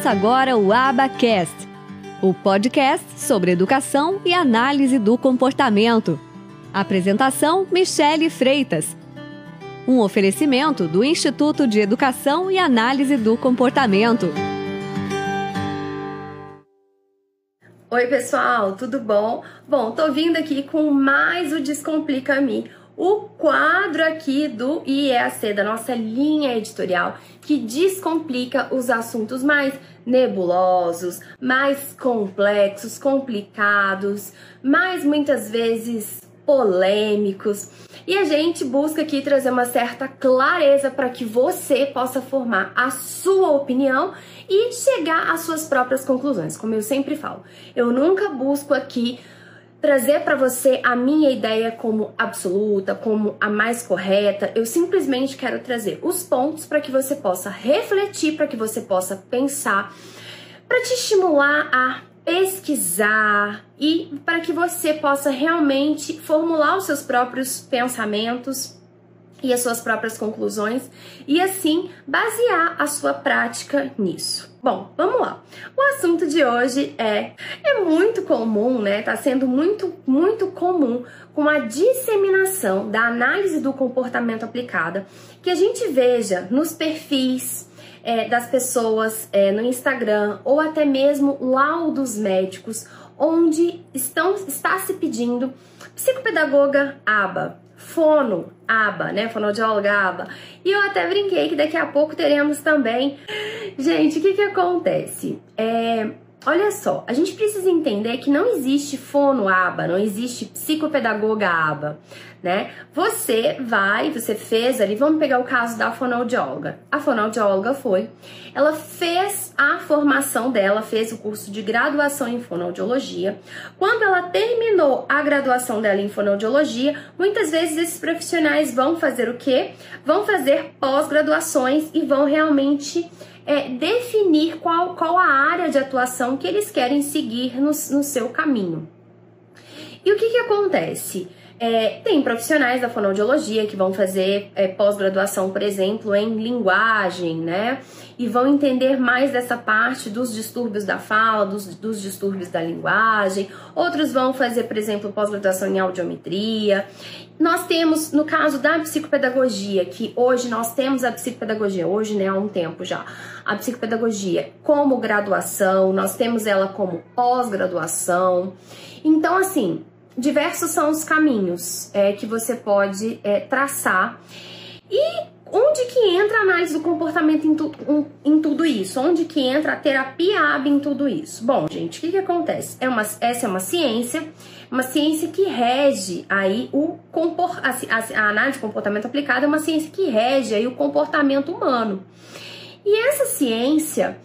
Começa agora o Abacast, o podcast sobre educação e análise do comportamento. Apresentação: Michele Freitas. Um oferecimento do Instituto de Educação e Análise do Comportamento. Oi, pessoal, tudo bom? Bom, tô vindo aqui com mais o Descomplica-me, o quadro aqui do IEAC, da nossa linha editorial, que descomplica os assuntos mais nebulosos, mais complexos, complicados, mais muitas vezes polêmicos. E a gente busca aqui trazer uma certa clareza para que você possa formar a sua opinião e chegar às suas próprias conclusões, como eu sempre falo. Eu nunca busco aqui trazer para você a minha ideia como absoluta, como a mais correta. Eu simplesmente quero trazer os pontos para que você possa refletir, para que você possa pensar, para te estimular a pesquisar e para que você possa realmente formular os seus próprios pensamentos e as suas próprias conclusões e assim basear a sua prática nisso. Bom, vamos lá. O assunto de hoje é é muito comum, né? Tá sendo muito muito comum com a disseminação da análise do comportamento aplicada que a gente veja nos perfis é, das pessoas é, no Instagram ou até mesmo laudos médicos onde estão está se pedindo psicopedagoga aba fono, aba, né? Fonoaudióloga, aba. E eu até brinquei que daqui a pouco teremos também. Gente, o que que acontece? É, olha só, a gente precisa entender que não existe fono aba, não existe psicopedagoga aba né? Você vai, você fez ali, vamos pegar o caso da fonoaudióloga. A fonoaudióloga foi, ela fez a formação dela, fez o curso de graduação em fonoaudiologia. Quando ela terminou a graduação dela em fonoaudiologia, muitas vezes esses profissionais vão fazer o quê? Vão fazer pós-graduações e vão realmente é, definir qual, qual a área de atuação que eles querem seguir no, no seu caminho. E o que, que acontece? É, tem profissionais da fonoaudiologia que vão fazer é, pós-graduação, por exemplo, em linguagem, né? E vão entender mais dessa parte dos distúrbios da fala, dos, dos distúrbios da linguagem. Outros vão fazer, por exemplo, pós-graduação em audiometria. Nós temos, no caso da psicopedagogia, que hoje nós temos a psicopedagogia, hoje, né, há um tempo já, a psicopedagogia como graduação, nós temos ela como pós-graduação. Então, assim, diversos são os caminhos é, que você pode é, traçar. E onde que entra a análise do comportamento em, tu, um, em, tudo isso? Onde que entra a terapia AB em tudo isso? Bom, gente, o que, que acontece? É uma, essa é uma ciência, uma ciência que rege aí o compor, a, a, a análise do comportamento aplicado é uma ciência que rege aí o comportamento humano. E essa ciência,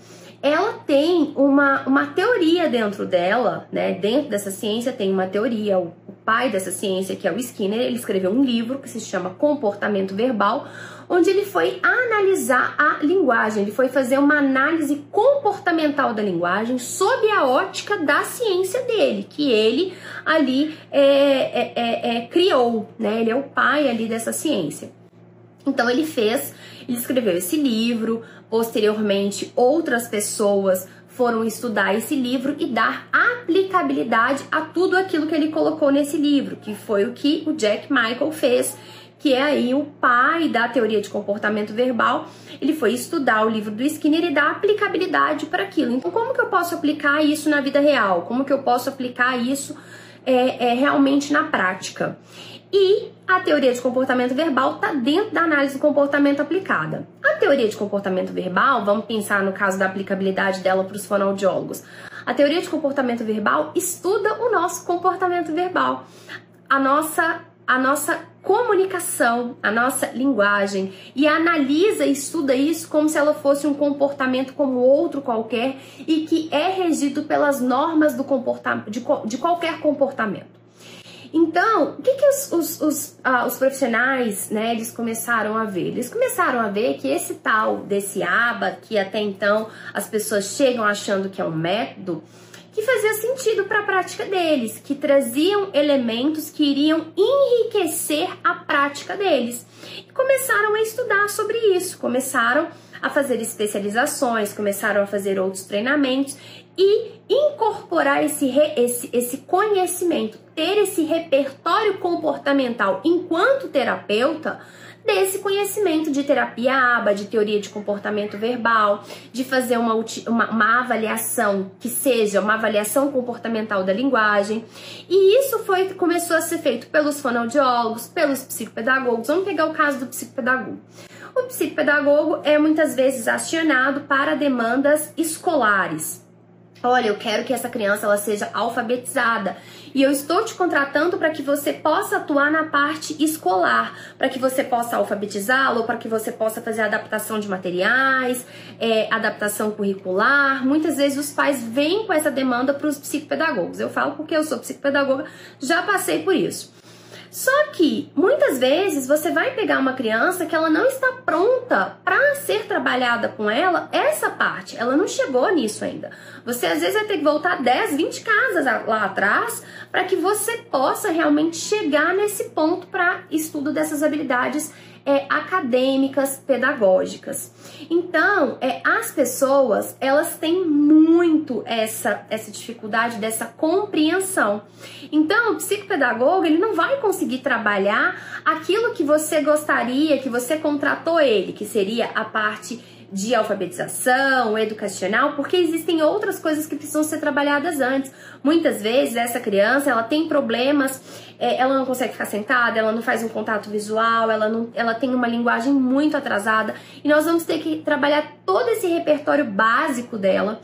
ela tem uma, uma teoria dentro dela, né? Dentro dessa ciência tem uma teoria. O, o pai dessa ciência, que é o Skinner, ele escreveu um livro que se chama Comportamento Verbal, onde ele foi analisar a linguagem, ele foi fazer uma análise comportamental da linguagem sob a ótica da ciência dele, que ele ali é, é, é, é criou, né? Ele é o pai ali dessa ciência. Então ele fez, ele escreveu esse livro, posteriormente outras pessoas foram estudar esse livro e dar aplicabilidade a tudo aquilo que ele colocou nesse livro, que foi o que o Jack Michael fez, que é aí o pai da teoria de comportamento verbal. Ele foi estudar o livro do Skinner e dar aplicabilidade para aquilo. Então, como que eu posso aplicar isso na vida real? Como que eu posso aplicar isso é, é realmente na prática? E a teoria de comportamento verbal está dentro da análise do comportamento aplicada. A teoria de comportamento verbal, vamos pensar no caso da aplicabilidade dela para os fonoaudiólogos. A teoria de comportamento verbal estuda o nosso comportamento verbal, a nossa, a nossa comunicação, a nossa linguagem e analisa e estuda isso como se ela fosse um comportamento como outro qualquer e que é regido pelas normas do comportamento de, de qualquer comportamento. Então, o que, que os, os, os, ah, os, profissionais, né, eles começaram a ver? Eles começaram a ver que esse tal desse ABA, que até então as pessoas chegam achando que é um método, que fazia sentido para a prática deles, que traziam elementos que iriam enriquecer a prática deles. E começaram a estudar sobre isso, começaram a fazer especializações, começaram a fazer outros treinamentos e incorporar esse, esse, esse conhecimento, ter esse repertório comportamental enquanto terapeuta desse conhecimento de terapia ABA, de teoria de comportamento verbal, de fazer uma, uma, uma, avaliação que seja uma avaliação comportamental da linguagem. E isso foi começou a ser feito pelos fonoaudiólogos, pelos psicopedagogos. Vamos pegar o caso do psicopedagogo. O psicopedagogo é muitas vezes acionado para demandas escolares. Olha, eu quero que essa criança ela seja alfabetizada e eu estou te contratando para que você possa atuar na parte escolar, para que você possa alfabetizá-lo, para que você possa fazer adaptação de materiais, é, adaptação curricular. Muitas vezes os pais vêm com essa demanda para os psicopedagogos. Eu falo porque eu sou psicopedagoga, já passei por isso. Só que muitas vezes você vai pegar uma criança que ela não está pronta para ser trabalhada com ela essa parte, ela não chegou nisso ainda. Você às vezes vai ter que voltar 10, 20 casas lá atrás para que você possa realmente chegar nesse ponto para estudo dessas habilidades é, acadêmicas, pedagógicas. Então, é, as pessoas elas têm muito essa, essa dificuldade dessa compreensão. Então, o psicopedagogo ele não vai conseguir trabalhar aquilo que você gostaria, que você contratou ele, que seria a parte de alfabetização, educacional, porque existem outras coisas que precisam ser trabalhadas antes. Muitas vezes essa criança ela tem problemas, é, ela não consegue ficar sentada, ela não faz um contato visual, ela, não, ela tem uma linguagem muito atrasada e nós vamos ter que trabalhar todo esse repertório básico dela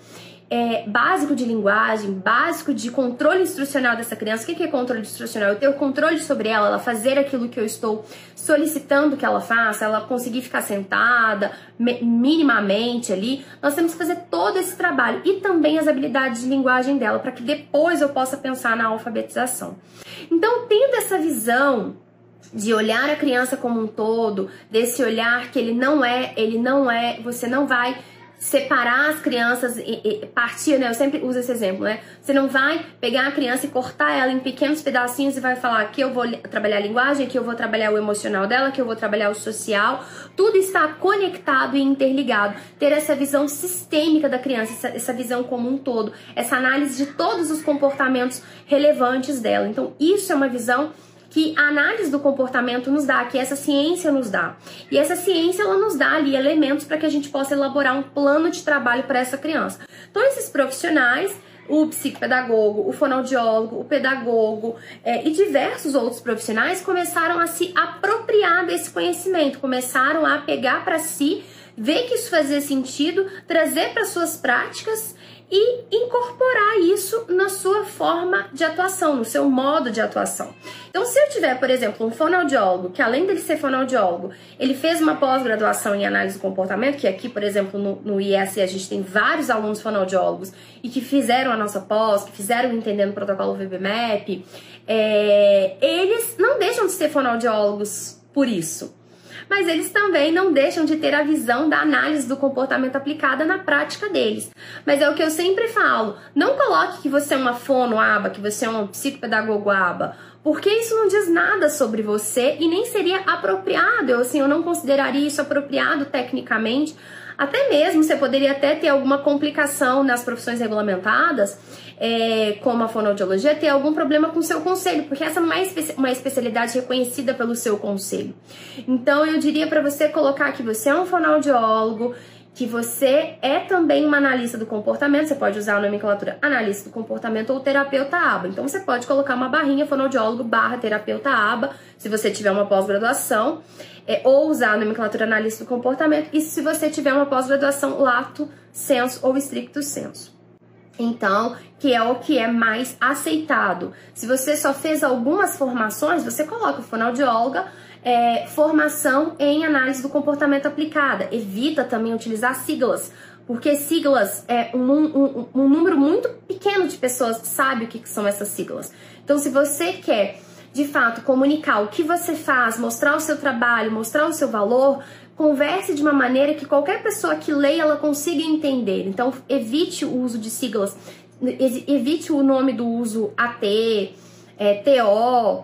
é, básico de linguagem, básico de controle instrucional dessa criança. O que é controle instrucional? Eu ter o controle sobre ela, ela fazer aquilo que eu estou solicitando que ela faça, ela conseguir ficar sentada minimamente ali. Nós temos que fazer todo esse trabalho e também as habilidades de linguagem dela, para que depois eu possa pensar na alfabetização. Então, tendo essa visão de olhar a criança como um todo, desse olhar que ele não é, ele não é, você não vai separar as crianças e, e, partir, né? Eu sempre uso esse exemplo, né? Você não vai pegar a criança e cortar ela em pequenos pedacinhos e vai falar que eu vou trabalhar a linguagem, que eu vou trabalhar o emocional dela, que eu vou trabalhar o social. Tudo está conectado e interligado. Ter essa visão sistêmica da criança, essa, essa visão como um todo, essa análise de todos os comportamentos relevantes dela. Então, isso é uma visão que a análise do comportamento nos dá, que essa ciência nos dá. E essa ciência ela nos dá ali elementos para que a gente possa elaborar um plano de trabalho para essa criança. Então esses profissionais o psicopedagogo, o fonoaudiólogo, o pedagogo é, e diversos outros profissionais começaram a se apropriar desse conhecimento, começaram a pegar para si, ver que isso fazia sentido, trazer para suas práticas e incorporar isso na sua forma de atuação, no seu modo de atuação. Então, se eu tiver, por exemplo, um fonoaudiólogo, que além dele ser fonoaudiólogo, ele fez uma pós-graduação em análise do comportamento, que aqui, por exemplo, no, no IES a gente tem vários alunos fonoaudiólogos e que fizeram a nossa pós, que fizeram entendendo o protocolo VBMAP, é, eles não deixam de ser fonoaudiólogos por isso mas eles também não deixam de ter a visão da análise do comportamento aplicada na prática deles. Mas é o que eu sempre falo: não coloque que você é uma fono aba, que você é um psicopedagogo aba, porque isso não diz nada sobre você e nem seria apropriado. Eu, assim, eu não consideraria isso apropriado tecnicamente. Até mesmo você poderia até ter alguma complicação nas profissões regulamentadas é, como a fonoaudiologia, ter algum problema com o seu conselho, porque essa é uma especialidade reconhecida pelo seu conselho. Então, eu diria para você colocar que você é um fonoaudiólogo, que você é também uma analista do comportamento, você pode usar a nomenclatura analista do comportamento ou terapeuta aba. Então você pode colocar uma barrinha fonoaudiólogo barra terapeuta aba, se você tiver uma pós-graduação, é, ou usar a nomenclatura analista do comportamento, e se você tiver uma pós-graduação lato senso ou estricto senso. Então, que é o que é mais aceitado. Se você só fez algumas formações, você coloca fonoaudióloga, é, formação em análise do comportamento aplicada. Evita também utilizar siglas, porque siglas é um, um, um número muito pequeno de pessoas sabe o que são essas siglas. Então, se você quer de fato comunicar o que você faz, mostrar o seu trabalho, mostrar o seu valor, converse de uma maneira que qualquer pessoa que leia ela consiga entender. Então, evite o uso de siglas evite o nome do uso AT, é, TO,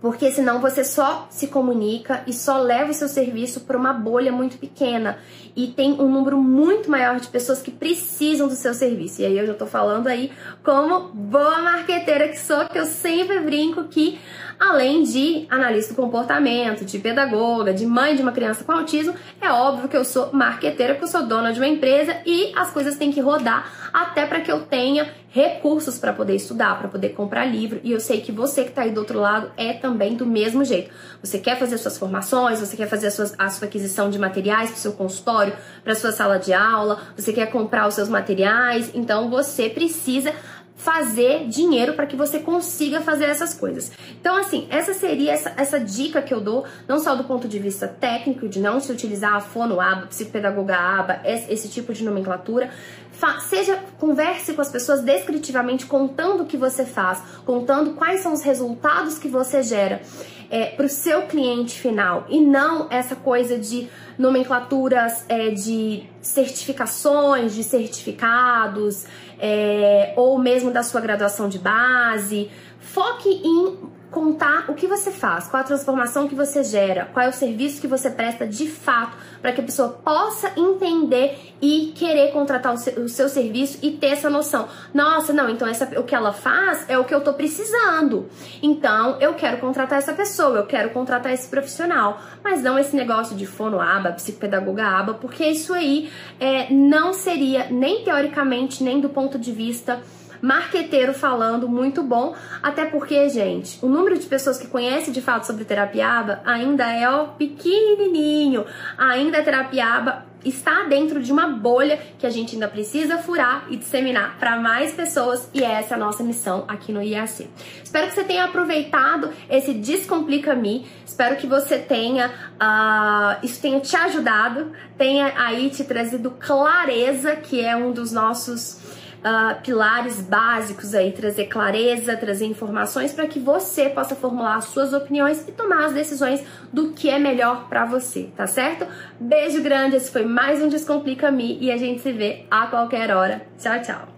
porque senão você só se comunica e só leva o seu serviço para uma bolha muito pequena e tem um número muito maior de pessoas que precisam do seu serviço. E aí eu já tô falando aí como boa marqueteira que sou, que eu sempre brinco que além de analista do comportamento, de pedagoga, de mãe de uma criança com autismo, é óbvio que eu sou marqueteira, porque eu sou dona de uma empresa e as coisas têm que rodar até para que eu tenha recursos para poder estudar, para poder comprar livro. E eu sei que você que está aí do outro lado é também do mesmo jeito. Você quer fazer suas formações, você quer fazer a sua, a sua aquisição de materiais para o seu consultório, para sua sala de aula, você quer comprar os seus materiais, então você precisa fazer dinheiro para que você consiga fazer essas coisas. Então, assim, essa seria essa, essa dica que eu dou, não só do ponto de vista técnico, de não se utilizar a fono aba, psicopedagoga aba, esse, esse tipo de nomenclatura. Fa seja, converse com as pessoas descritivamente, contando o que você faz, contando quais são os resultados que você gera é, para o seu cliente final e não essa coisa de nomenclaturas é, de certificações, de certificados é, ou mesmo da sua graduação de base. Foque em contar o que você faz, qual a transformação que você gera, qual é o serviço que você presta de fato, para que a pessoa possa entender e querer contratar o seu, serviço e ter essa noção. Nossa, não, então essa, o que ela faz é o que eu tô precisando. Então eu quero contratar essa pessoa, eu quero contratar esse profissional, mas não esse negócio de fono aba, psicopedagoga aba, porque isso aí é, não seria nem teoricamente, nem do ponto de vista marqueteiro falando, muito bom. Até porque, gente, o número de pessoas que conhecem de fato sobre terapiaba ainda é ó, pequenininho. Ainda a terapiaba está dentro de uma bolha que a gente ainda precisa furar e disseminar para mais pessoas e essa é a nossa missão aqui no IAC. Espero que você tenha aproveitado esse Descomplica Me, espero que você tenha, uh, isso tenha te ajudado, tenha aí te trazido clareza, que é um dos nossos uh, pilares básicos aí, trazer clareza, trazer informações para que você possa formular as suas opiniões e tomar as decisões do que é melhor para você, tá certo? Beijo grande, esse foi mais um Descomplica Me e a gente se vê a qualquer hora. Tchau, tchau!